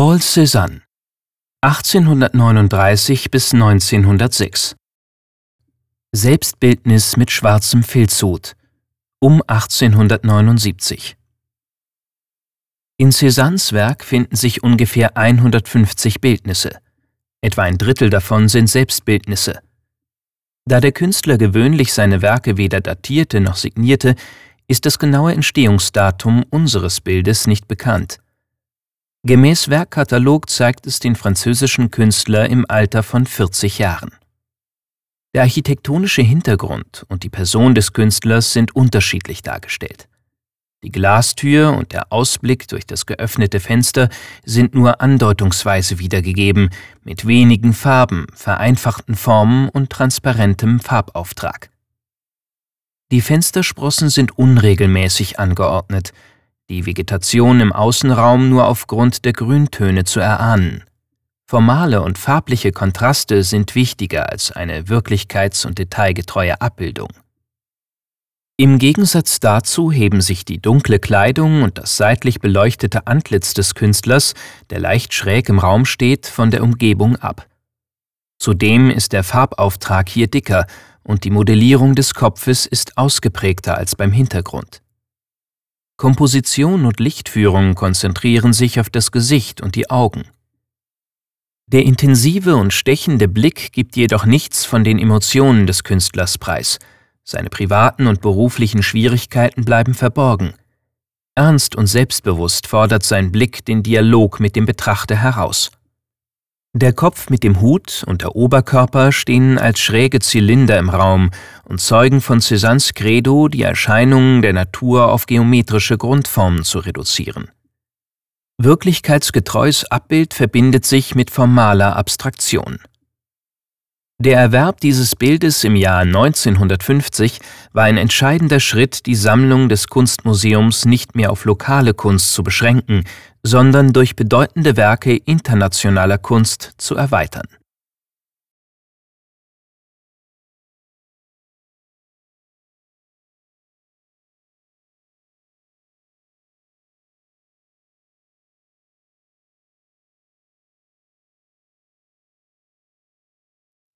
Paul Cézanne 1839 bis 1906 Selbstbildnis mit schwarzem Filzhut um 1879 In Cézannes Werk finden sich ungefähr 150 Bildnisse. Etwa ein Drittel davon sind Selbstbildnisse. Da der Künstler gewöhnlich seine Werke weder datierte noch signierte, ist das genaue Entstehungsdatum unseres Bildes nicht bekannt. Gemäß Werkkatalog zeigt es den französischen Künstler im Alter von 40 Jahren. Der architektonische Hintergrund und die Person des Künstlers sind unterschiedlich dargestellt. Die Glastür und der Ausblick durch das geöffnete Fenster sind nur andeutungsweise wiedergegeben, mit wenigen Farben, vereinfachten Formen und transparentem Farbauftrag. Die Fenstersprossen sind unregelmäßig angeordnet, die Vegetation im Außenraum nur aufgrund der Grüntöne zu erahnen. Formale und farbliche Kontraste sind wichtiger als eine wirklichkeits- und detailgetreue Abbildung. Im Gegensatz dazu heben sich die dunkle Kleidung und das seitlich beleuchtete Antlitz des Künstlers, der leicht schräg im Raum steht, von der Umgebung ab. Zudem ist der Farbauftrag hier dicker und die Modellierung des Kopfes ist ausgeprägter als beim Hintergrund. Komposition und Lichtführung konzentrieren sich auf das Gesicht und die Augen. Der intensive und stechende Blick gibt jedoch nichts von den Emotionen des Künstlers preis. Seine privaten und beruflichen Schwierigkeiten bleiben verborgen. Ernst und selbstbewusst fordert sein Blick den Dialog mit dem Betrachter heraus. Der Kopf mit dem Hut und der Oberkörper stehen als schräge Zylinder im Raum und zeugen von Cézannes Credo, die Erscheinungen der Natur auf geometrische Grundformen zu reduzieren. Wirklichkeitsgetreues Abbild verbindet sich mit formaler Abstraktion. Der Erwerb dieses Bildes im Jahr 1950 war ein entscheidender Schritt, die Sammlung des Kunstmuseums nicht mehr auf lokale Kunst zu beschränken, sondern durch bedeutende Werke internationaler Kunst zu erweitern